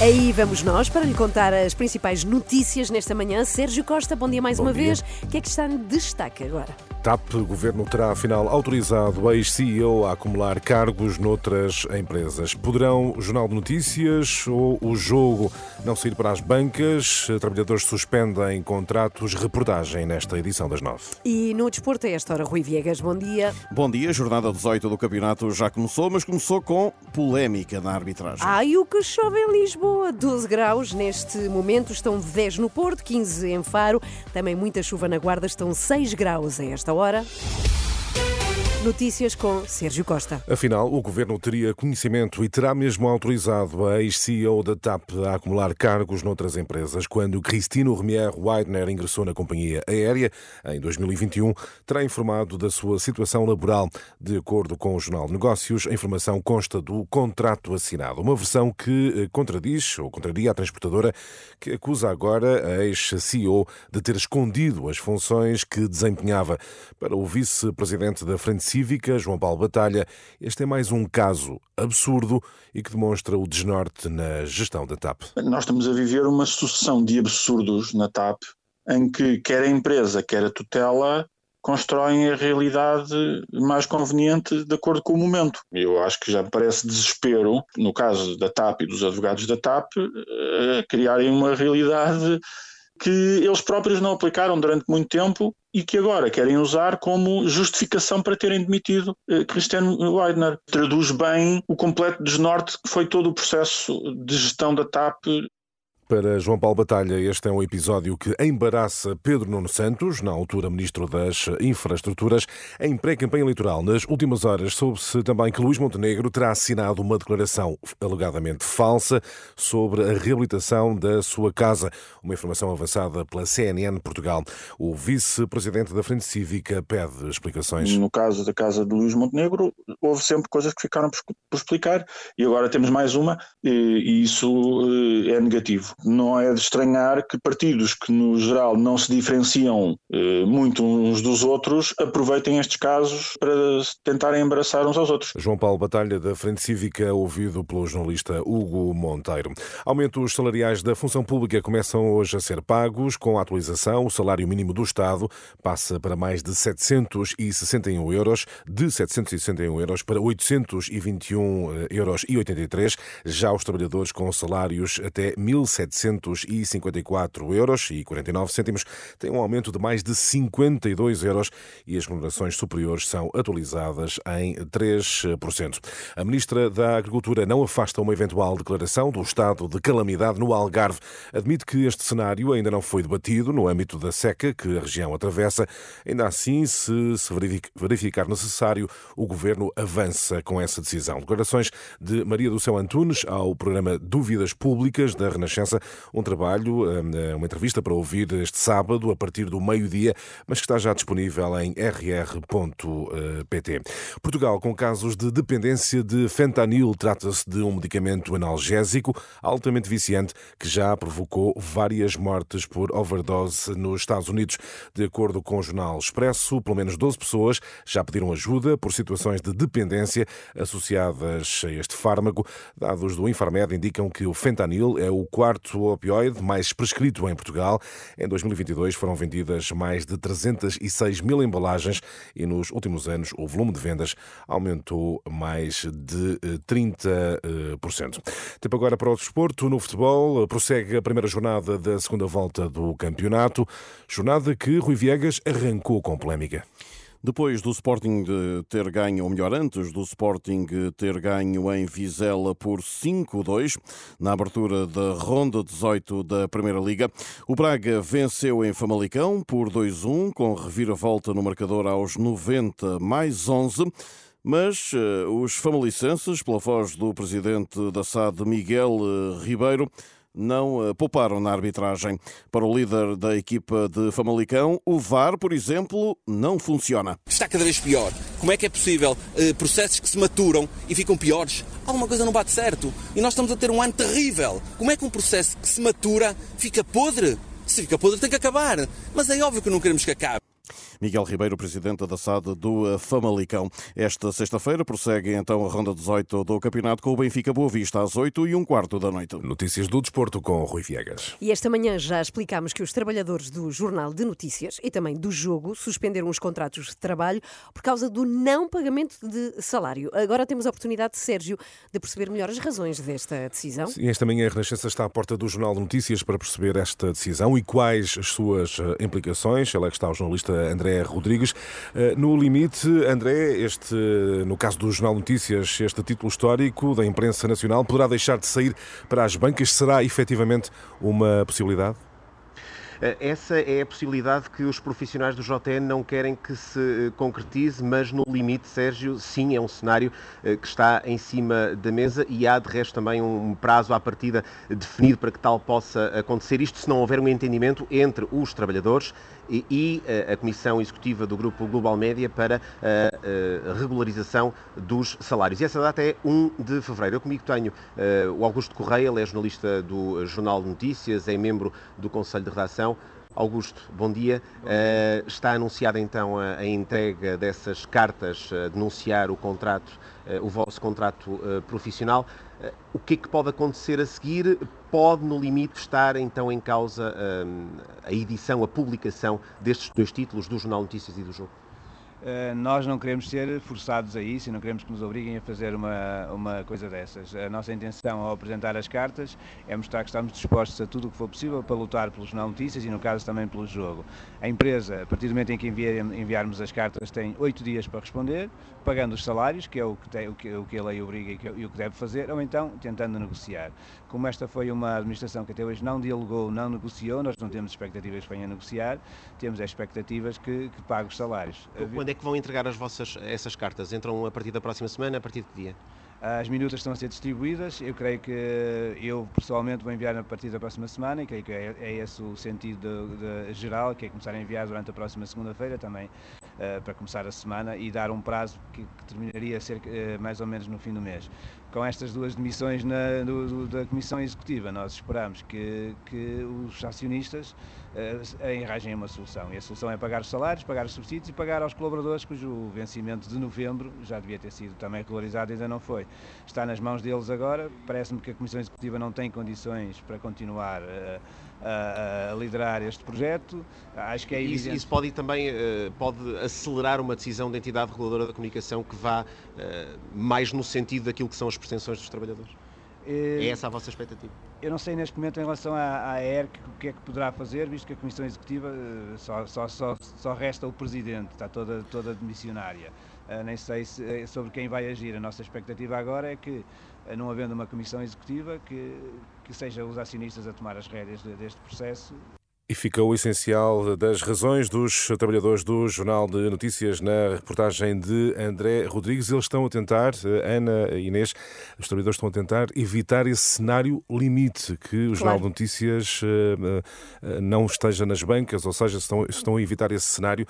Aí vamos nós para lhe contar as principais notícias nesta manhã. Sérgio Costa, bom dia mais Bom uma dia. vez. O que é que está em destaque agora? TAP, o governo terá afinal autorizado o ex-CEO a acumular cargos noutras empresas. Poderão o Jornal de Notícias ou o jogo não sair para as bancas? Trabalhadores suspendem contratos. Reportagem nesta edição das nove. E no desporto, a esta hora, Rui Viegas, bom dia. Bom dia, jornada 18 do campeonato já começou, mas começou com polémica na arbitragem. Ai, o que chove em Lisboa, 12 graus neste momento, estão 10 no Porto, 15 em Faro, também muita chuva na Guarda, estão 6 graus a esta hora hora. Notícias com Sérgio Costa. Afinal, o governo teria conhecimento e terá mesmo autorizado a ex-CEO da TAP a acumular cargos noutras empresas. Quando Cristino Remier Weidner ingressou na companhia aérea em 2021, terá informado da sua situação laboral. De acordo com o Jornal de Negócios, a informação consta do contrato assinado, uma versão que eh, contradiz ou contraria a transportadora que acusa agora a ex-CEO de ter escondido as funções que desempenhava. Para o vice-presidente da Frente Cívica, João Paulo Batalha, este é mais um caso absurdo e que demonstra o desnorte na gestão da TAP. Nós estamos a viver uma sucessão de absurdos na TAP, em que quer a empresa, quer a tutela constroem a realidade mais conveniente de acordo com o momento. Eu acho que já me parece desespero, no caso da TAP e dos advogados da TAP, eh, criarem uma realidade que eles próprios não aplicaram durante muito tempo e que agora querem usar como justificação para terem demitido eh, Cristiano Weidner. Traduz bem o completo desnorte que foi todo o processo de gestão da TAP Para João Paulo Batalha, este é um episódio que embaraça Pedro Nuno Santos, na altura Ministro das Infraestruturas, em pré-campanha eleitoral. Nas últimas horas, soube-se também que Luís Montenegro terá assinado uma declaração alegadamente falsa sobre a reabilitação da sua casa. Uma informação avançada pela CNN Portugal. O vice-presidente da Frente Cívica pede explicações. No caso da casa de Luís Montenegro, houve sempre coisas que ficaram por, explicar e agora temos mais uma e, e isso eh, é negativo. Não é de estranhar que partidos que, no geral, não se diferenciam eh, muito uns dos outros aproveitem estes casos para tentarem embaraçar uns aos outros. João Paulo Batalha, da Frente Cívica, ouvido pelo jornalista Hugo Monteiro. Aumentos salariais da função pública começam hoje a ser pagos. Com a atualização, o salário mínimo do Estado passa para mais de 761 euros, de 761 euros para 821 euros e 83. Já os trabalhadores com salários até 1.754 euros e 49 cêntimos têm um aumento de mais de 52 euros e as remunerações superiores são atualizadas em 3%. A Ministra da Agricultura não afasta uma eventual declaração do estado de calamidade no Algarve. Admite que este cenário ainda não foi debatido no âmbito da seca que a região atravessa. Ainda assim, se se verificar necessário, o Governo avança com essa decisão. Declarações de Maria do Céu Antunes ao programa Dúvidas Públicas da Renascença, um trabalho, uma entrevista para ouvir este sábado a partir do meio-dia, mas que está já disponível em rr.pt. Portugal com casos de dependência de fentanil. Trata-se de um medicamento analgésico altamente viciante que já provocou várias mortes por overdose nos Estados Unidos. De acordo com o jornal Expresso, pelo menos 12 pessoas já pediram ajuda por situações de dependência associadas a este fármaco. Dados do Infarmed indicam que o fentanil é o quarto opioide mais prescrito em Portugal. Em 2022 foram vendidas mais de 306 mil embalagens e nos últimos anos o volume de vendas aumentou mais de 30%. Tempo agora para o desporto. No futebol, prossegue a primeira jornada da segunda volta do campeonato. Jornada que Rui Viegas arrancou com polémica. Depois do Sporting ter ganho, ou melhor, antes do Sporting ter ganho em Vizela por 5-2, na abertura da ronda 18 da Primeira Liga, o Braga venceu em Famalicão por 2-1, com reviravolta no marcador aos 90 mais 11. Mas uh, os famalicenses, pela voz do presidente da SAD, Miguel uh, Ribeiro, não uh, pouparam na arbitragem. Para o líder da equipa de Famalicão, o VAR, por exemplo, não funciona. Está cada vez pior. Como é que é possível processos que se maturam e ficam piores? Alguma coisa não bate certo. E nós estamos a ter um ano terrível. Como é que um processo que se matura fica podre? Se fica podre, tem que acabar. Mas é óbvio que não queremos que acabe. Miguel Ribeiro, presidente da SAD do Famalicão. Esta sexta-feira prossegue então a ronda 18 do campeonato com o Benfica Boa Vista às 8 e um quarto da noite. Notícias do desporto com Rui Viegas. E esta manhã já explicámos que os trabalhadores do Jornal de Notícias e também do Jogo suspenderam os contratos de trabalho por causa do não pagamento de salário. Agora temos a oportunidade, Sérgio, de perceber melhor as razões desta decisão. Sim, esta manhã a Renascença está à porta do Jornal de Notícias para perceber esta decisão e quais as suas eh, implicações. Ela é que está o jornalista André Rodrigues. Eh, no limite, André, este, no caso do Jornal Notícias, este título histórico da imprensa nacional poderá deixar de sair para as bancas? Será efetivamente uma possibilidade? Eh, essa é a possibilidade que os profissionais do JN não querem que se eh, concretize, mas no limite, Sérgio, sim, é um cenário que está em cima da mesa e há de resto também um prazo à partida definido para que tal possa acontecer. Isto se não houver um entendimento entre os trabalhadores e a Comissão Executiva do Grupo Global Média para a regularização dos salários. E essa data é 1 de fevereiro. Eu comigo tenho o Augusto Correia, ele é jornalista do Jornal de Notícias, é membro do Conselho de Redação Augusto, bom dia. Bom dia. Uh, está anunciada então a, a, entrega dessas cartas a denunciar o contrato, uh, o vosso contrato uh, profissional. O que é que pode acontecer a seguir? Pode, no limite, estar então em causa a edição, a publicação destes dois títulos, do Jornal Notícias e do Jogo? Eh, nós não queremos ser forçados a isso e não queremos que nos obriguem a fazer uma, uma coisa dessas. A nossa intenção ao apresentar as cartas é mostrar que estamos dispostos a tudo o que for possível para lutar pelos não notícias e, no caso, também pelo jogo. A empresa, a partir do momento em que enviarmos as cartas, tem oito dias para responder, pagando os salários, que é o que, tem, o que, o que a lei obriga e, que, e o que deve fazer, ou então tentando negociar. Como esta foi uma administração que até hoje não dialogou, não negociou, nós não temos expectativas que venha a negociar, temos expectativas que, que pague os salários. Quando é que vão entregar as vossas, essas cartas? Entram a partir da próxima semana, a partir de que dia? As minutas estão a ser distribuídas. Eu creio que eu pessoalmente vou enviar a partir da próxima semana e creio que é, é esse o sentido de, de geral, que é começar a enviar durante a próxima segunda-feira também uh, para começar a semana e dar um prazo que, que terminaria cerca, uh, mais ou menos no fim do mês. Com estas duas demissões na, do, do, da Comissão Executiva, nós esperamos que, que os acionistas uh, enrajem uma solução. E a solução é pagar os salários, pagar os subsídios e pagar aos colaboradores cujo vencimento de novembro já devia ter sido também regularizado e ainda não foi. Está nas mãos deles agora. Parece-me que a Comissão Executiva não tem condições para continuar uh, a, a, liderar este projeto. Acho que é evidente. Isso, isso pode também uh, pode acelerar uma decisão da entidade reguladora da comunicação que vá uh, mais no sentido daquilo que são as pretensões dos trabalhadores? É, essa a vossa expectativa? Eu não sei neste momento em relação à, à ERC o que é que poderá fazer, visto que a Comissão Executiva só, só, só, só resta o Presidente, está toda, toda demissionária. Uh, nem sei se, sobre quem vai agir. A nossa expectativa agora é que, uh, não havendo uma Comissão Executiva, que, que seja os acionistas a tomar as rédeas de, deste processo e fica o essencial das razões dos trabalhadores do Jornal de Notícias na reportagem de André Rodrigues. Eles estão a tentar, Ana e Inês, os trabalhadores estão a tentar evitar esse cenário limite, que o Jornal claro. de Notícias uh, uh, não esteja nas bancas, ou seja, estão, estão a evitar esse cenário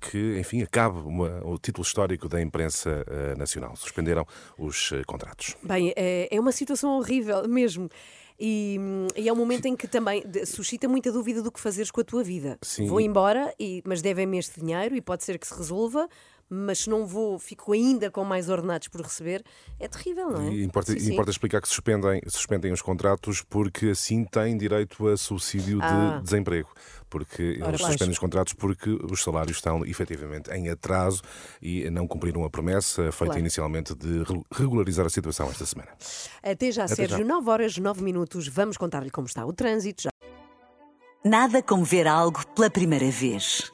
que, enfim, acabe uma, o título histórico da imprensa nacional. Suspenderam os contratos. Bem, é, é uma situação horrível mesmo. E, e, é um momento em que também suscita muita dúvida do que fazeres com a tua vida. Sim. Vou embora, e, mas devem-me este dinheiro e pode ser que se resolva, mas se não vou, fico ainda com mais ordenados por receber, é terrível, não é? E importa, sim, importa explicar que suspendem, suspendem os contratos porque assim têm direito a subsídio ah. de desemprego. Porque Ora, eles suspendem os contratos porque os salários estão efetivamente em atraso e não cumpriram a promessa feita claro. inicialmente de regularizar a situação esta semana. Até já, Até Sérgio. Já. 9 horas, 9 minutos. Vamos contar-lhe como está o trânsito. Já. Nada como ver algo pela primeira vez.